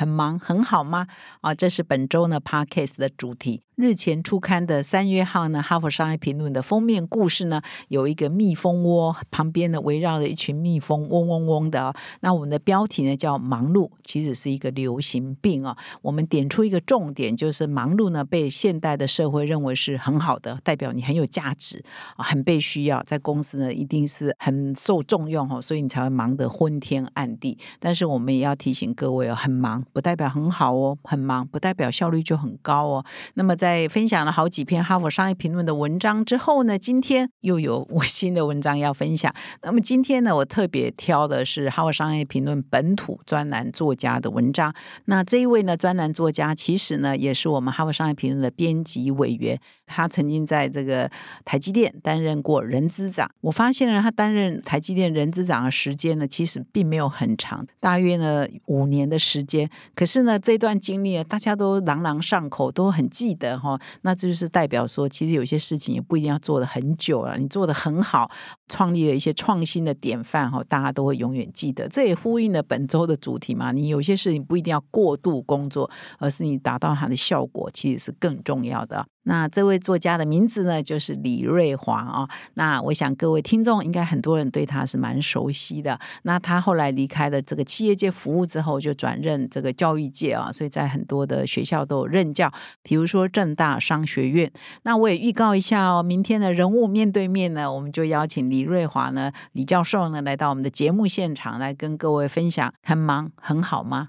很忙，很好吗？啊，这是本周呢 Podcast 的主题。日前出刊的三月号呢，《哈佛商业评论》的封面故事呢，有一个蜜蜂窝，旁边呢围绕着一群蜜蜂，嗡嗡嗡的。那我们的标题呢叫“忙碌”，其实是一个流行病啊。我们点出一个重点，就是忙碌呢被现代的社会认为是很好的，代表你很有价值啊，很被需要，在公司呢一定是很受重用哦，所以你才会忙得昏天暗地。但是我们也要提醒各位哦，很忙不代表很好哦，很忙不代表效率就很高哦。那么在分享了好几篇《哈佛商业评论》的文章之后呢，今天又有我新的文章要分享。那么今天呢，我特别挑的是《哈佛商业评论》本土专栏作家的文章。那这一位呢，专栏作家其实呢，也是我们《哈佛商业评论》的编辑委员。他曾经在这个台积电担任过人资长。我发现呢，他担任台积电人资长的时间呢，其实并没有很长，大约呢五年的时间。可是呢，这段经历大家都朗朗上口，都很记得。哈，那这就是代表说，其实有些事情也不一定要做的很久了。你做的很好，创立了一些创新的典范，哈，大家都会永远记得。这也呼应了本周的主题嘛。你有些事情不一定要过度工作，而是你达到它的效果，其实是更重要的。那这位作家的名字呢，就是李瑞华啊。那我想各位听众应该很多人对他是蛮熟悉的。那他后来离开了这个企业界服务之后，就转任这个教育界啊，所以在很多的学校都有任教，比如说正大商学院。那我也预告一下哦，明天的人物面对面呢，我们就邀请李瑞华呢，李教授呢来到我们的节目现场，来跟各位分享。很忙很好吗？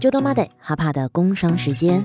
就到 Monday 哈帕的工商时间。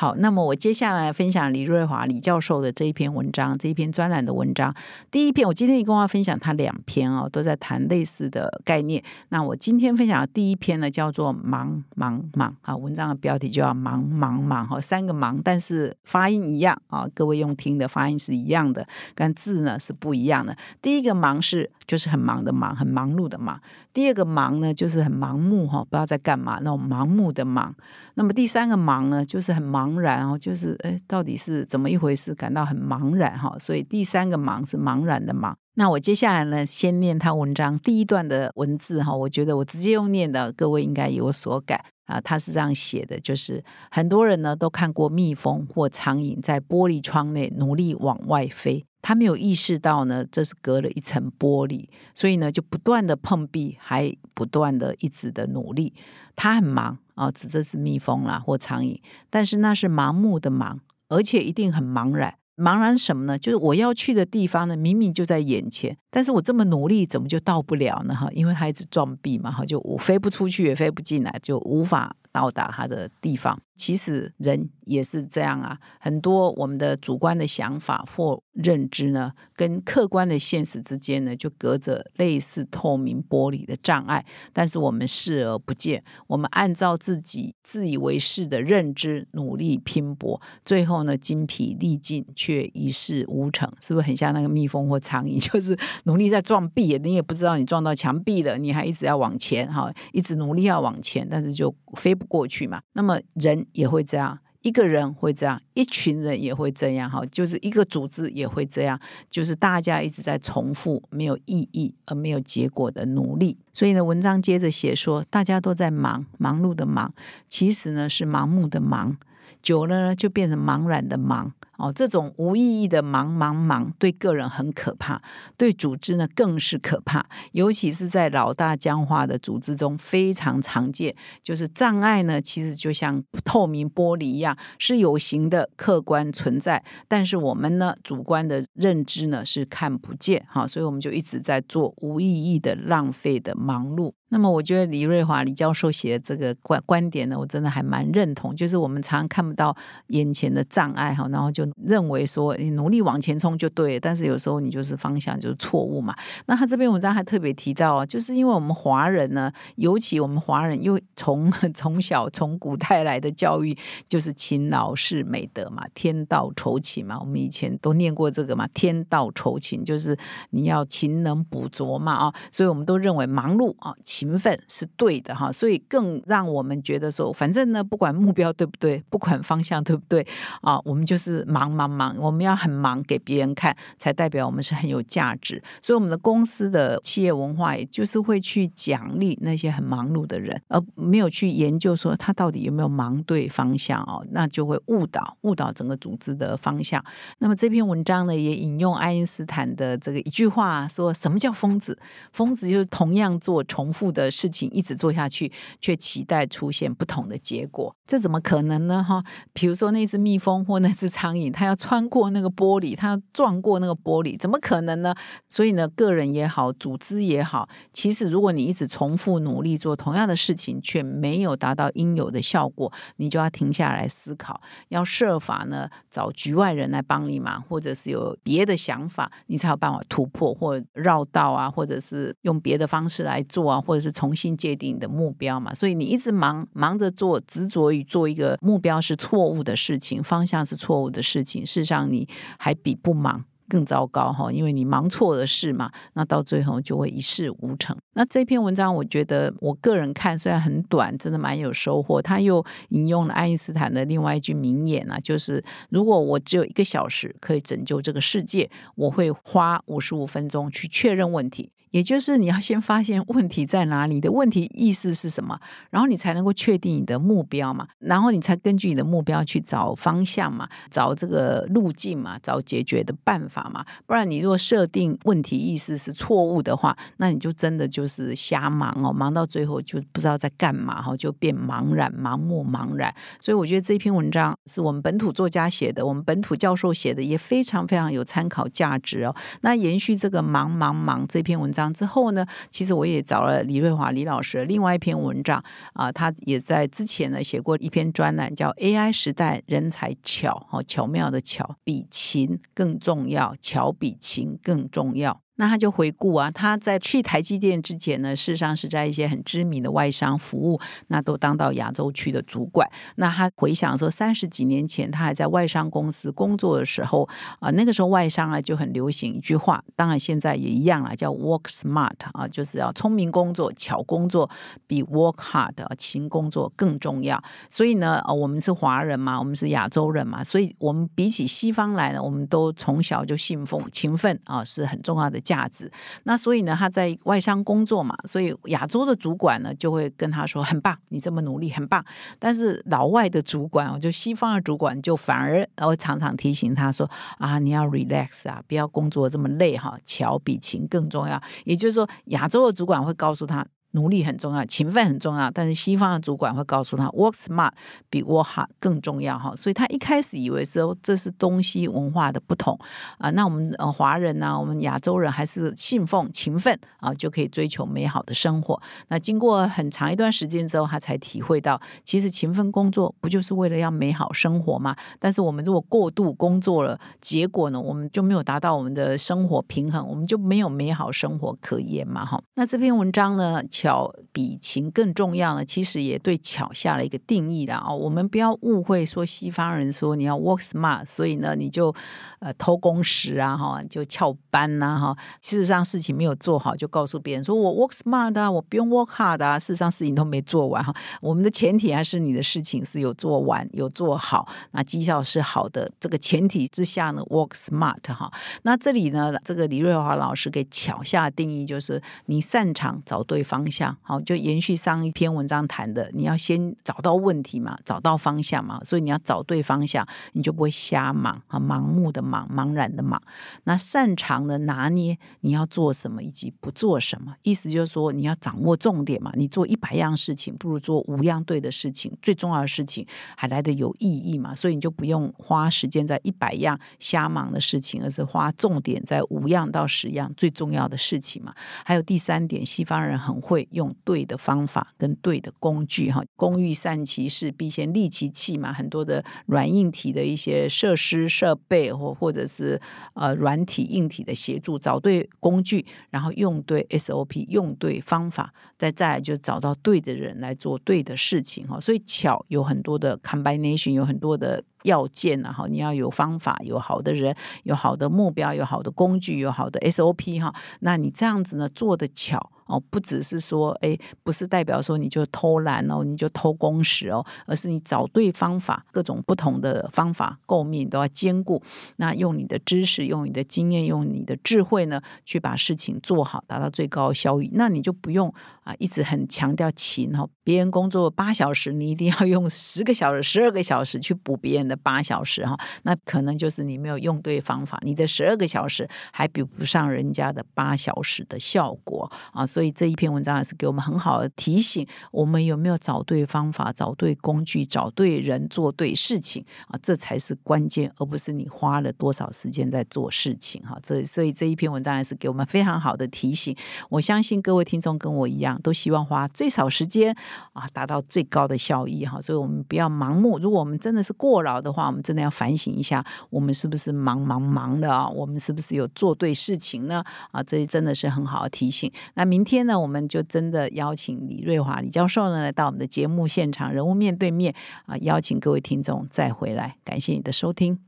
好，那么我接下来分享李瑞华李教授的这一篇文章，这一篇专栏的文章。第一篇，我今天一共要分享他两篇哦，都在谈类似的概念。那我今天分享的第一篇呢，叫做“忙忙忙”啊，文章的标题就要“忙忙忙”哈，三个“忙”，但是发音一样啊，各位用听的发音是一样的，但字呢是不一样的。第一个“忙”是就是很忙的忙，很忙碌的忙；第二个“忙”呢，就是很盲目哈，不知道在干嘛那种盲目的忙。那么第三个“忙”呢，就是很忙。茫然哦，就是哎，到底是怎么一回事？感到很茫然哈，所以第三个“忙”是茫然的“忙”。那我接下来呢，先念他文章第一段的文字哈，我觉得我直接用念的，各位应该有所感啊。他是这样写的，就是很多人呢都看过蜜蜂或苍蝇在玻璃窗内努力往外飞，他没有意识到呢，这是隔了一层玻璃，所以呢就不断的碰壁，还不断的一直的努力。他很忙。啊，指这只蜜蜂啦或苍蝇，但是那是盲目的盲，而且一定很茫然。茫然什么呢？就是我要去的地方呢，明明就在眼前，但是我这么努力，怎么就到不了呢？哈，因为他一直撞壁嘛，哈，就我飞不出去，也飞不进来，就无法到达他的地方。其实人也是这样啊，很多我们的主观的想法或认知呢，跟客观的现实之间呢，就隔着类似透明玻璃的障碍，但是我们视而不见。我们按照自己自以为是的认知努力拼搏，最后呢，精疲力尽却一事无成，是不是很像那个蜜蜂或苍蝇？就是努力在撞壁，你也不知道你撞到墙壁了，你还一直要往前哈，一直努力要往前，但是就飞不过去嘛。那么人。也会这样，一个人会这样，一群人也会这样，哈，就是一个组织也会这样，就是大家一直在重复没有意义而没有结果的努力。所以呢，文章接着写说，大家都在忙，忙碌的忙，其实呢是盲目的忙，久了呢就变成茫然的忙。哦，这种无意义的忙忙忙，对个人很可怕，对组织呢更是可怕。尤其是在老大僵化的组织中，非常常见。就是障碍呢，其实就像透明玻璃一样，是有形的、客观存在，但是我们呢，主观的认知呢是看不见。哈，所以我们就一直在做无意义的、浪费的忙碌。那么，我觉得李瑞华李教授写的这个观观点呢，我真的还蛮认同。就是我们常看不到眼前的障碍哈，然后就认为说你努力往前冲就对，但是有时候你就是方向就是错误嘛。那他这篇文章还特别提到啊，就是因为我们华人呢，尤其我们华人又从 从小从古代来的教育就是勤劳是美德嘛，天道酬勤嘛，我们以前都念过这个嘛，天道酬勤就是你要勤能补拙嘛啊，所以我们都认为忙碌啊。勤奋是对的哈，所以更让我们觉得说，反正呢，不管目标对不对，不管方向对不对啊，我们就是忙忙忙忙，我们要很忙给别人看，才代表我们是很有价值。所以我们的公司的企业文化，也就是会去奖励那些很忙碌的人，而没有去研究说他到底有没有忙对方向哦，那就会误导误导整个组织的方向。那么这篇文章呢，也引用爱因斯坦的这个一句话，说什么叫疯子？疯子就是同样做重复。的事情一直做下去，却期待出现不同的结果，这怎么可能呢？哈，比如说那只蜜蜂或那只苍蝇，他要穿过那个玻璃，他要撞过那个玻璃，怎么可能呢？所以呢，个人也好，组织也好，其实如果你一直重复努力做同样的事情，却没有达到应有的效果，你就要停下来思考，要设法呢找局外人来帮你嘛，或者是有别的想法，你才有办法突破或绕道啊，或者是用别的方式来做啊，或者是重新界定你的目标嘛，所以你一直忙忙着做，执着于做一个目标是错误的事情，方向是错误的事事情。事实上，你还比不忙更糟糕哈，因为你忙错了事嘛，那到最后就会一事无成。那这篇文章，我觉得我个人看虽然很短，真的蛮有收获。他又引用了爱因斯坦的另外一句名言啊，就是如果我只有一个小时可以拯救这个世界，我会花五十五分钟去确认问题。也就是你要先发现问题在哪里，你的问题意思是什么，然后你才能够确定你的目标嘛，然后你才根据你的目标去找方向嘛，找这个路径嘛，找解决的办法嘛。不然你如果设定问题意思是错误的话，那你就真的就是瞎忙哦，忙到最后就不知道在干嘛哈，就变茫然、盲目、茫然。所以我觉得这篇文章是我们本土作家写的，我们本土教授写的，也非常非常有参考价值哦。那延续这个忙忙忙这篇文章。章之后呢，其实我也找了李瑞华李老师另外一篇文章啊，他也在之前呢写过一篇专栏，叫 AI 时代人才巧哦巧妙的巧比勤更重要，巧比勤更重要。那他就回顾啊，他在去台积电之前呢，事实上是在一些很知名的外商服务，那都当到亚洲区的主管。那他回想说，三十几年前他还在外商公司工作的时候啊，那个时候外商啊就很流行一句话，当然现在也一样啊，叫 work smart 啊，就是要聪明工作、巧工作，比 work hard 勤工作更重要。所以呢，我们是华人嘛，我们是亚洲人嘛，所以我们比起西方来呢，我们都从小就信奉勤奋啊，是很重要的。价值，那所以呢，他在外商工作嘛，所以亚洲的主管呢就会跟他说很棒，你这么努力很棒。但是老外的主管，就西方的主管，就反而会常常提醒他说啊，你要 relax 啊，不要工作这么累哈，巧比勤更重要。也就是说，亚洲的主管会告诉他。努力很重要，勤奋很重要，但是西方的主管会告诉他，work smart 比 work hard 更重要哈。所以他一开始以为说这是东西文化的不同啊。那我们呃华人呢，我们亚洲人还是信奉勤奋啊，就可以追求美好的生活。那经过很长一段时间之后，他才体会到，其实勤奋工作不就是为了要美好生活吗？但是我们如果过度工作了，结果呢，我们就没有达到我们的生活平衡，我们就没有美好生活可言嘛哈。那这篇文章呢？巧比勤更重要呢，其实也对巧下了一个定义的啊。我们不要误会说西方人说你要 work smart，所以呢你就呃偷工时啊哈，就翘班呐哈。事实上事情没有做好，就告诉别人说我 work smart 啊，我不用 work hard 啊。事实上事情都没做完哈。我们的前提还是你的事情是有做完有做好，那绩效是好的。这个前提之下呢，work smart 哈。那这里呢，这个李瑞华老师给巧下定义就是你擅长找对方。方向。好，就延续上一篇文章谈的，你要先找到问题嘛，找到方向嘛，所以你要找对方向，你就不会瞎忙啊，盲目的忙，茫然的忙。那擅长的拿捏你要做什么以及不做什么，意思就是说你要掌握重点嘛。你做一百样事情，不如做五样对的事情，最重要的事情还来得有意义嘛。所以你就不用花时间在一百样瞎忙的事情，而是花重点在五样到十样最重要的事情嘛。还有第三点，西方人很会用对的方法跟对的工具哈。工欲善其事，必先利其器嘛。很多的软硬体的一些设施设备或或者是呃软体硬体的协助，找对工具，然后用对 SOP，用对方法，再再来就找到对的人来做对的事情哈。所以巧有很多的 combination，有很多的。要件啊，哈，你要有方法，有好的人，有好的目标，有好的工具，有好的 SOP 哈。那你这样子呢，做的巧哦，不只是说，哎，不是代表说你就偷懒哦，你就偷工时哦，而是你找对方法，各种不同的方法构面都要兼顾。那用你的知识，用你的经验，用你的智慧呢，去把事情做好，达到最高效益。那你就不用啊，一直很强调勤哈。别人工作八小时，你一定要用十个小时、十二个小时去补别人的八小时哈，那可能就是你没有用对方法，你的十二个小时还比不上人家的八小时的效果啊。所以这一篇文章也是给我们很好的提醒：我们有没有找对方法、找对工具、找对人、做对事情啊？这才是关键，而不是你花了多少时间在做事情哈。这所以这一篇文章也是给我们非常好的提醒。我相信各位听众跟我一样，都希望花最少时间。啊，达到最高的效益哈，所以我们不要盲目。如果我们真的是过劳的话，我们真的要反省一下，我们是不是忙忙忙的啊？我们是不是有做对事情呢？啊，这真的是很好的提醒。那明天呢，我们就真的邀请李瑞华李教授呢来到我们的节目现场，人物面对面啊，邀请各位听众再回来。感谢你的收听。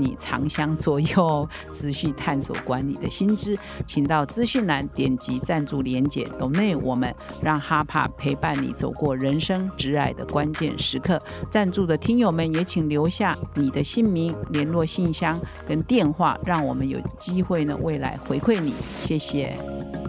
你长相。左右 持续探索管理的心知，请到资讯栏点击赞助连结，懂内我们让哈帕陪伴你走过人生挚爱的关键时刻。赞助的听友们也请留下你的姓名、联络信箱跟电话，让我们有机会呢未来回馈你。谢谢。